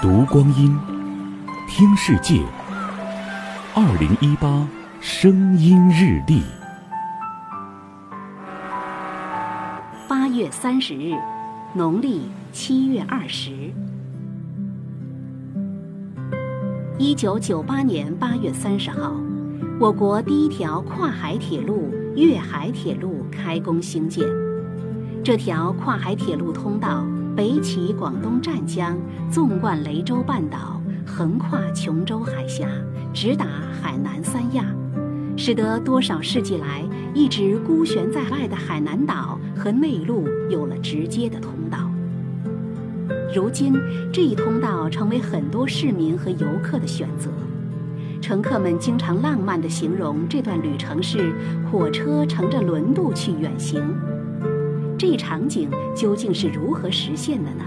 读光阴，听世界。二零一八声音日历，八月三十日，农历七月二十。一九九八年八月三十号，我国第一条跨海铁路——粤海铁路开工兴建。这条跨海铁路通道。北起广东湛江，纵贯雷州半岛，横跨琼州海峡，直达海南三亚，使得多少世纪来一直孤悬在外的海南岛和内陆有了直接的通道。如今，这一通道成为很多市民和游客的选择。乘客们经常浪漫地形容这段旅程是火车乘着轮渡去远行。这一场景究竟是如何实现的呢？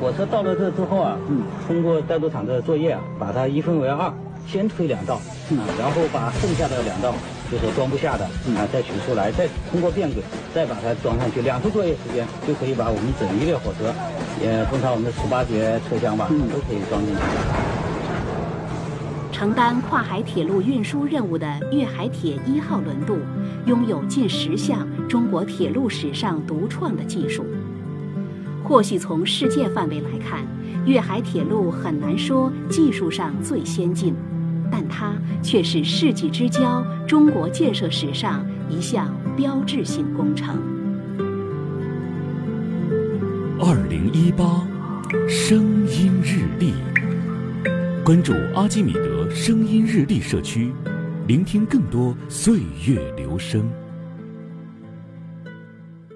火车到了这之后啊，嗯，通过带路厂的作业啊，把它一分为二，先推两道，啊，然后把剩下的两道，就是装不下的啊，再取出来，再通过变轨，再把它装上去。两次作业时间就可以把我们整一列火车，也通常我们的十八节车厢吧，都可以装进去。承担跨海铁路运输任务的粤海铁一号轮渡，拥有近十项中国铁路史上独创的技术。或许从世界范围来看，粤海铁路很难说技术上最先进，但它却是世纪之交中国建设史上一项标志性工程。二零一八，声音日历。关注阿基米德声音日历社区，聆听更多岁月流声。